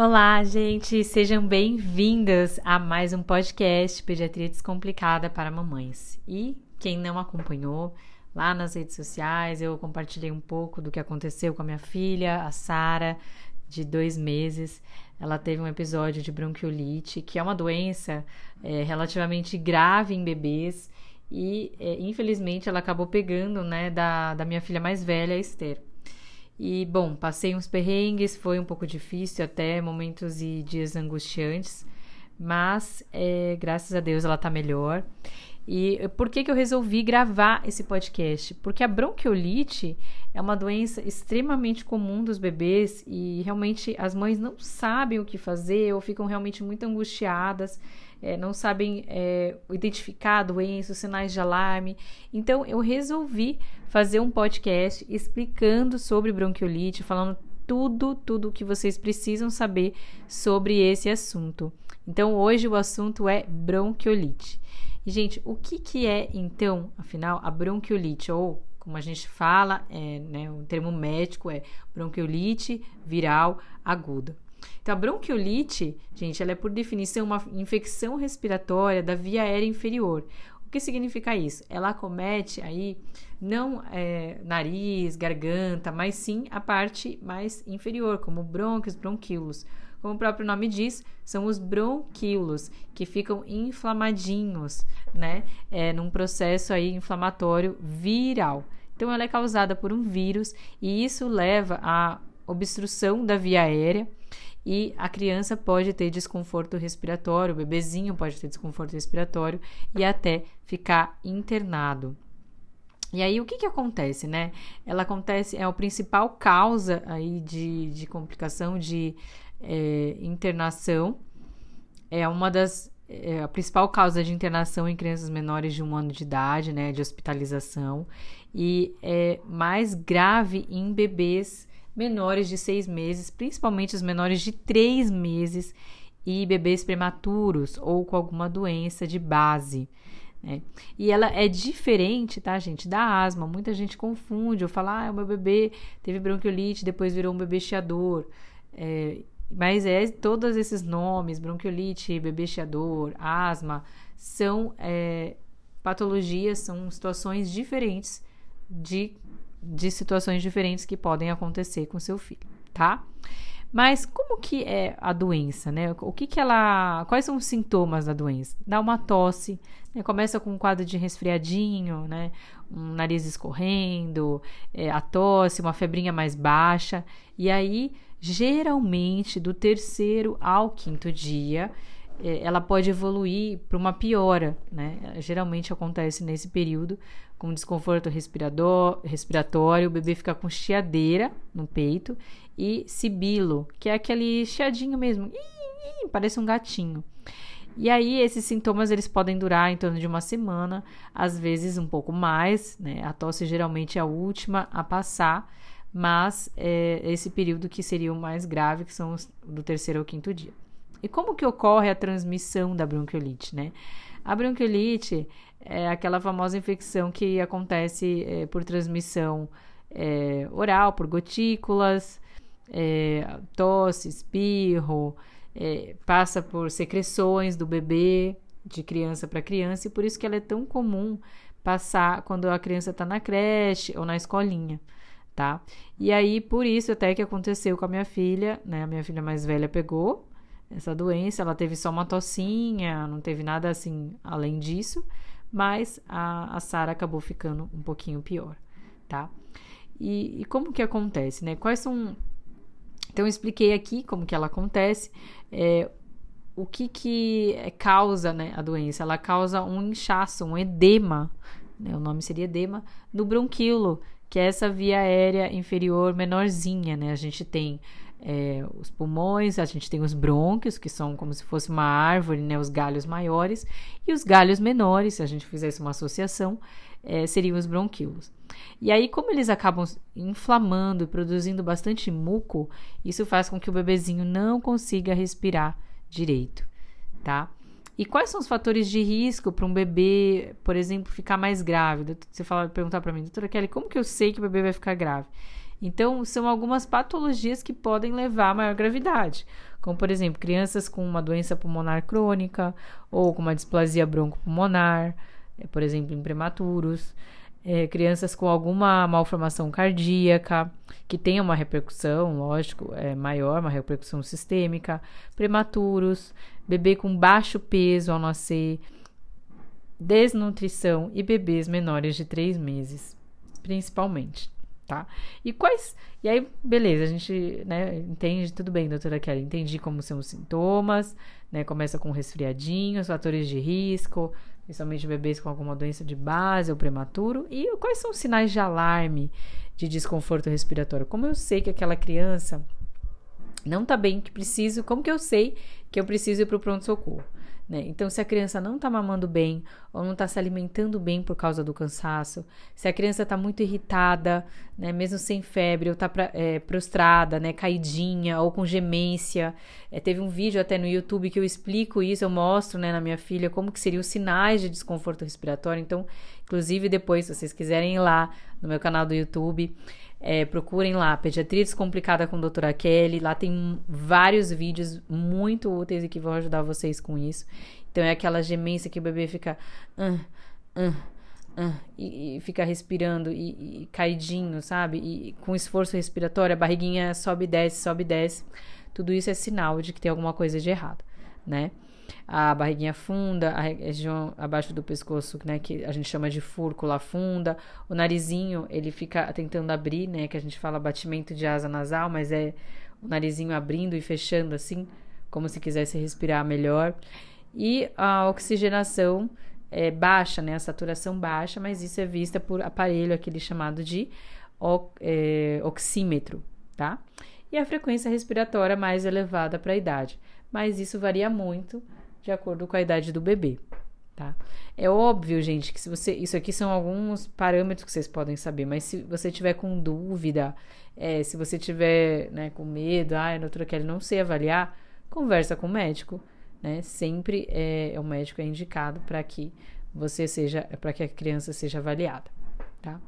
Olá, gente, sejam bem-vindas a mais um podcast Pediatria Descomplicada para Mamães. E quem não acompanhou, lá nas redes sociais eu compartilhei um pouco do que aconteceu com a minha filha, a Sara, de dois meses. Ela teve um episódio de bronquiolite, que é uma doença é, relativamente grave em bebês e é, infelizmente ela acabou pegando, né, da, da minha filha mais velha, a Esther. E, bom, passei uns perrengues, foi um pouco difícil, até momentos e dias angustiantes, mas é, graças a Deus ela tá melhor. E por que, que eu resolvi gravar esse podcast? Porque a bronquiolite é uma doença extremamente comum dos bebês e realmente as mães não sabem o que fazer ou ficam realmente muito angustiadas é, não sabem é, identificar a doença, os sinais de alarme. Então, eu resolvi fazer um podcast explicando sobre bronquiolite, falando tudo, tudo que vocês precisam saber sobre esse assunto. Então, hoje o assunto é bronquiolite. E, gente, o que, que é, então, afinal, a bronquiolite? Ou, como a gente fala, é, né, o termo médico é bronquiolite viral aguda. Então, a bronquiolite, gente, ela é por definição uma infecção respiratória da via aérea inferior. O que significa isso? Ela acomete aí não é, nariz, garganta, mas sim a parte mais inferior, como brônquios, bronquíolos. Como o próprio nome diz, são os bronquíolos que ficam inflamadinhos, né? É, num processo aí inflamatório viral. Então, ela é causada por um vírus e isso leva à obstrução da via aérea e a criança pode ter desconforto respiratório, o bebezinho pode ter desconforto respiratório e até ficar internado. E aí o que que acontece, né? Ela acontece, é a principal causa aí de, de complicação de é, internação, é uma das é a principal causa de internação em crianças menores de um ano de idade, né, de hospitalização, e é mais grave em bebês menores de seis meses, principalmente os menores de três meses e bebês prematuros ou com alguma doença de base. Né? E ela é diferente, tá, gente, da asma. Muita gente confunde ou fala, ah, o meu bebê teve bronquiolite, depois virou um bebê chiador. É, mas é todos esses nomes, bronquiolite, bebê chiador, asma, são é, patologias, são situações diferentes de de situações diferentes que podem acontecer com seu filho, tá? Mas como que é a doença, né? O que que ela, quais são os sintomas da doença? Dá uma tosse, né? começa com um quadro de resfriadinho, né? Um nariz escorrendo, é, a tosse, uma febrinha mais baixa, e aí geralmente do terceiro ao quinto dia ela pode evoluir para uma piora, né? Geralmente acontece nesse período com desconforto respiratório, o bebê fica com chiadeira no peito e sibilo, que é aquele chiadinho mesmo, parece um gatinho. E aí esses sintomas eles podem durar em torno de uma semana, às vezes um pouco mais, né? A tosse geralmente é a última a passar, mas é esse período que seria o mais grave, que são os do terceiro ao quinto dia. E como que ocorre a transmissão da bronquiolite, né? A bronquiolite é aquela famosa infecção que acontece é, por transmissão é, oral, por gotículas, é, tosse, espirro, é, passa por secreções do bebê, de criança para criança, e por isso que ela é tão comum passar quando a criança está na creche ou na escolinha, tá? E aí, por isso até que aconteceu com a minha filha, né? A minha filha mais velha pegou, essa doença. Ela teve só uma tossinha, não teve nada assim além disso, mas a, a Sara acabou ficando um pouquinho pior, tá? E, e, como que acontece, né? Quais são. Então, eu expliquei aqui como que ela acontece. É, o que que causa né, a doença? Ela causa um inchaço, um edema, né, o nome seria edema, no bronquíolo, que é essa via aérea inferior menorzinha, né? A gente tem é, os pulmões, a gente tem os brônquios, que são como se fosse uma árvore, né, os galhos maiores, e os galhos menores, se a gente fizesse uma associação, é, seriam os bronquíolos. E aí, como eles acabam inflamando e produzindo bastante muco, isso faz com que o bebezinho não consiga respirar direito, tá? E quais são os fatores de risco para um bebê, por exemplo, ficar mais grávido? Você fala, perguntar para mim, doutora Kelly, como que eu sei que o bebê vai ficar grave? Então, são algumas patologias que podem levar a maior gravidade, como por exemplo, crianças com uma doença pulmonar crônica ou com uma displasia broncopulmonar, eh, por exemplo, em prematuros, é, crianças com alguma malformação cardíaca, que tenha uma repercussão, lógico, é, maior, uma repercussão sistêmica, prematuros, bebê com baixo peso ao nascer, desnutrição e bebês menores de 3 meses, principalmente tá? E quais. E aí, beleza, a gente né, entende, tudo bem, doutora Kelly, entendi como são os sintomas, né? Começa com resfriadinhos, fatores de risco, principalmente bebês com alguma doença de base ou prematuro. E quais são os sinais de alarme de desconforto respiratório? Como eu sei que aquela criança não tá bem, que preciso, como que eu sei que eu preciso ir para o pronto-socorro? Né? Então, se a criança não está mamando bem ou não está se alimentando bem por causa do cansaço, se a criança está muito irritada, né? mesmo sem febre, ou está é, prostrada, né? caidinha ou com gemência. É, teve um vídeo até no YouTube que eu explico isso, eu mostro né, na minha filha como que seriam os sinais de desconforto respiratório. Então, inclusive depois, se vocês quiserem ir lá no meu canal do YouTube, é, procurem lá, Pediatria Descomplicada com doutora Kelly. Lá tem vários vídeos muito úteis e que vão ajudar vocês com isso. Então é aquela gemência que o bebê fica. Uh, uh, uh, e, e, fica respirando e, e, caidinho, sabe? E com esforço respiratório, a barriguinha sobe e desce, sobe e desce. Tudo isso é sinal de que tem alguma coisa de errado, né? a barriguinha funda, a região abaixo do pescoço, né, que a gente chama de fúrcula funda, o narizinho, ele fica tentando abrir, né, que a gente fala batimento de asa nasal, mas é o narizinho abrindo e fechando assim, como se quisesse respirar melhor. E a oxigenação é baixa, né, a saturação baixa, mas isso é vista por aparelho aquele chamado de é, oxímetro, tá? E a frequência respiratória mais elevada para a idade, mas isso varia muito de acordo com a idade do bebê, tá? É óbvio, gente, que se você. Isso aqui são alguns parâmetros que vocês podem saber, mas se você tiver com dúvida, é, se você tiver né, com medo, ah, doutora Kelly não sei avaliar, conversa com o médico, né? Sempre é, o médico é indicado para que você seja, para que a criança seja avaliada, tá?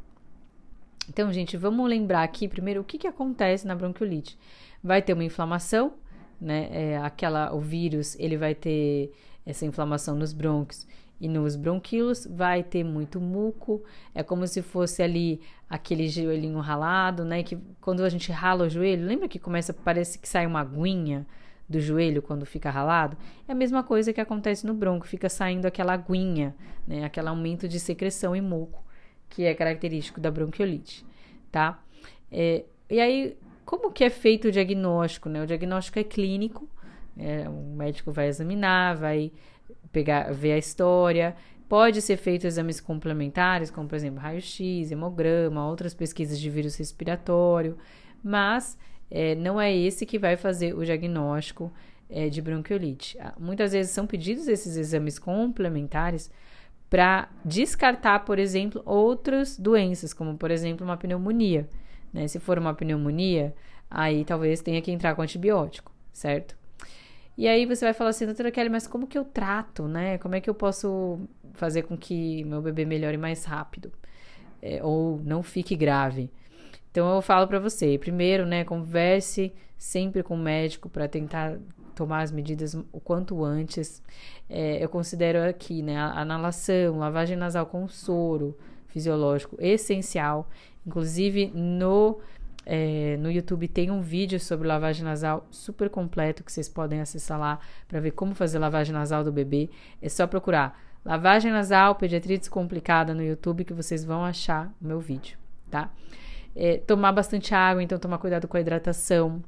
Então, gente, vamos lembrar aqui primeiro o que, que acontece na bronquiolite. Vai ter uma inflamação, né? É, aquela, o vírus, ele vai ter essa inflamação nos brônquios e nos bronquíolos, vai ter muito muco, é como se fosse ali aquele joelhinho ralado, né? Que quando a gente rala o joelho, lembra que começa, parece que sai uma aguinha do joelho quando fica ralado? É a mesma coisa que acontece no bronco, fica saindo aquela aguinha, né? Aquele aumento de secreção e muco, que é característico da bronquiolite, tá? É, e aí, como que é feito o diagnóstico? Né? O diagnóstico é clínico, é, o médico vai examinar, vai pegar, ver a história. Pode ser feito exames complementares, como por exemplo raio-x, hemograma, outras pesquisas de vírus respiratório, mas é, não é esse que vai fazer o diagnóstico é, de bronquiolite. Ah, muitas vezes são pedidos esses exames complementares para descartar, por exemplo, outras doenças, como por exemplo uma pneumonia. Né? Se for uma pneumonia, aí talvez tenha que entrar com antibiótico, certo? E aí você vai falar assim, doutora Kelly, mas como que eu trato, né? Como é que eu posso fazer com que meu bebê melhore mais rápido? É, ou não fique grave? Então eu falo para você, primeiro, né, converse sempre com o médico para tentar tomar as medidas o quanto antes. É, eu considero aqui, né, a analação, lavagem nasal com soro fisiológico essencial. Inclusive, no, é, no YouTube tem um vídeo sobre lavagem nasal super completo que vocês podem acessar lá para ver como fazer lavagem nasal do bebê. É só procurar lavagem nasal, pediatria descomplicada no YouTube que vocês vão achar o meu vídeo, tá? É, tomar bastante água, então tomar cuidado com a hidratação,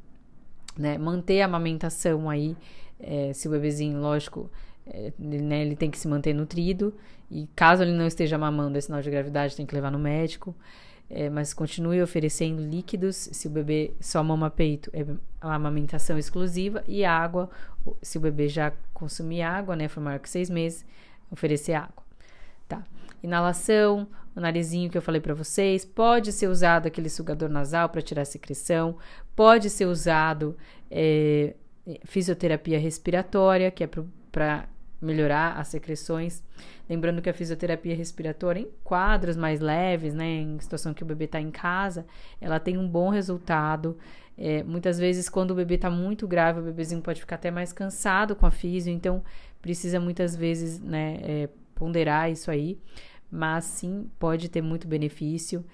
né? Manter a amamentação aí, é, se o bebezinho, lógico, é, né, ele tem que se manter nutrido e caso ele não esteja mamando, é sinal de gravidade, tem que levar no médico é, mas continue oferecendo líquidos se o bebê só mama peito, é a amamentação exclusiva, e água, se o bebê já consumir água, né, for maior que seis meses, oferecer água. Tá. Inalação, o narizinho que eu falei para vocês, pode ser usado aquele sugador nasal para tirar a secreção, pode ser usado é, fisioterapia respiratória, que é para melhorar as secreções. Lembrando que a fisioterapia respiratória, em quadros mais leves, né, em situação que o bebê está em casa, ela tem um bom resultado. É, muitas vezes, quando o bebê está muito grave, o bebezinho pode ficar até mais cansado com a fisio, então precisa muitas vezes né, é, ponderar isso aí, mas sim pode ter muito benefício.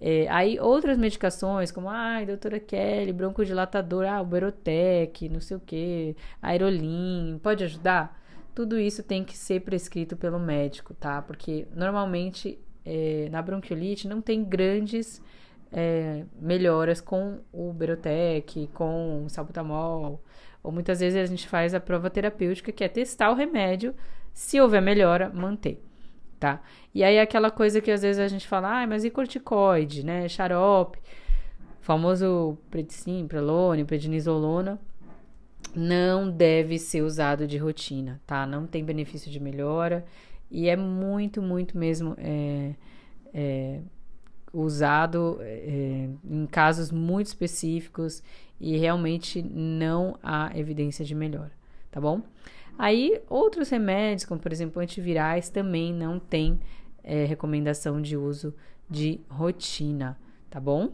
É, aí outras medicações, como ai, doutora Kelly, broncodilatador, ah, o Berotec, não sei o que, Aerolim, pode ajudar? Tudo isso tem que ser prescrito pelo médico, tá? Porque normalmente é, na bronquiolite não tem grandes é, melhoras com o Berotec, com o salbutamol, ou muitas vezes a gente faz a prova terapêutica, que é testar o remédio, se houver melhora, manter, tá? E aí aquela coisa que às vezes a gente fala, ah, mas e corticoide, né? Xarope, famoso predicin, prelone, prednisolona, não deve ser usado de rotina, tá? Não tem benefício de melhora e é muito, muito mesmo é, é, usado é, em casos muito específicos e realmente não há evidência de melhora, tá bom? Aí, outros remédios, como por exemplo antivirais, também não tem é, recomendação de uso de rotina, tá bom?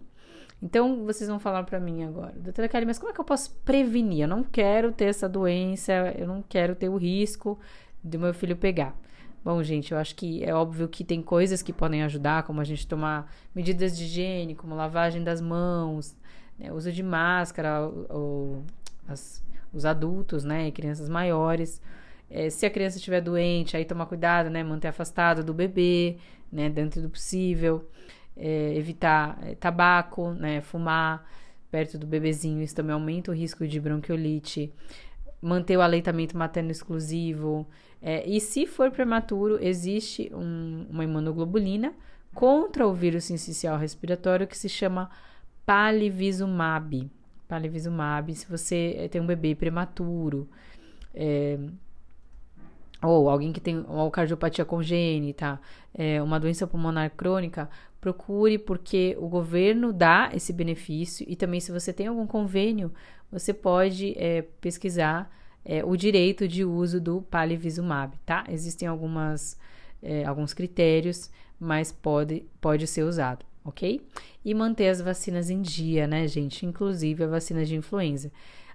Então, vocês vão falar para mim agora, doutora Kelly, mas como é que eu posso prevenir? Eu não quero ter essa doença, eu não quero ter o risco do meu filho pegar. Bom, gente, eu acho que é óbvio que tem coisas que podem ajudar, como a gente tomar medidas de higiene, como lavagem das mãos, né, uso de máscara, ou, as, os adultos, né, crianças maiores. É, se a criança estiver doente, aí tomar cuidado, né, manter afastado do bebê, né, dentro do possível é, evitar é, tabaco, né, fumar perto do bebezinho, isso também aumenta o risco de bronquiolite, manter o aleitamento materno exclusivo, é, e se for prematuro, existe um, uma imunoglobulina contra o vírus sincicial respiratório que se chama palivizumab. Palivizumab, se você é, tem um bebê prematuro, é, ou alguém que tem uma cardiopatia congênita, é, uma doença pulmonar crônica, procure porque o governo dá esse benefício e também se você tem algum convênio, você pode é, pesquisar o direito de uso do palivizumab, tá? Existem algumas, alguns critérios, mas pode, pode ser usado, ok? E manter as vacinas em dia, né, gente? Inclusive a vacina de influenza.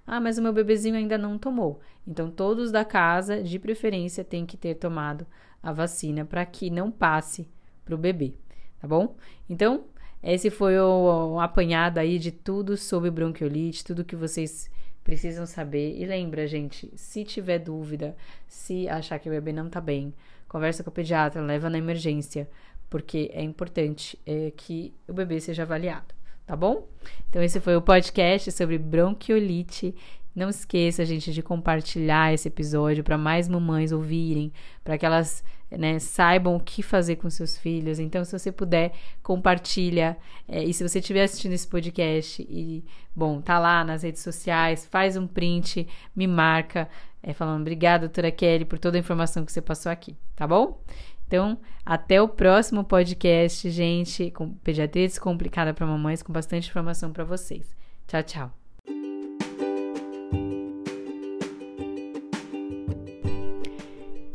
Ah, mas o meu bebezinho ainda não tomou. Então, todos da casa, de preferência, têm que ter tomado a vacina para que não passe para o bebê, tá bom? Então, esse foi o, o apanhado aí de tudo sobre bronquiolite, tudo que vocês precisam saber. E lembra, gente, se tiver dúvida, se achar que o bebê não tá bem, conversa com o pediatra, leva na emergência, porque é importante é, que o bebê seja avaliado tá bom? Então, esse foi o podcast sobre bronquiolite. Não esqueça, gente, de compartilhar esse episódio para mais mamães ouvirem, para que elas né, saibam o que fazer com seus filhos. Então, se você puder, compartilha. É, e se você estiver assistindo esse podcast e, bom, tá lá nas redes sociais, faz um print, me marca, é, falando obrigada, doutora Kelly, por toda a informação que você passou aqui, tá bom? Então, até o próximo podcast, gente, com pediatria descomplicada para mamães, com bastante informação para vocês. Tchau, tchau.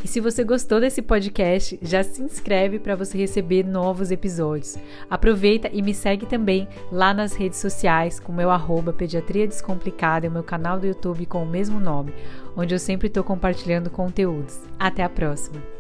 E se você gostou desse podcast, já se inscreve para você receber novos episódios. Aproveita e me segue também lá nas redes sociais com meu arroba Pediatria Descomplicada e o meu canal do YouTube com o mesmo nome, onde eu sempre estou compartilhando conteúdos. Até a próxima!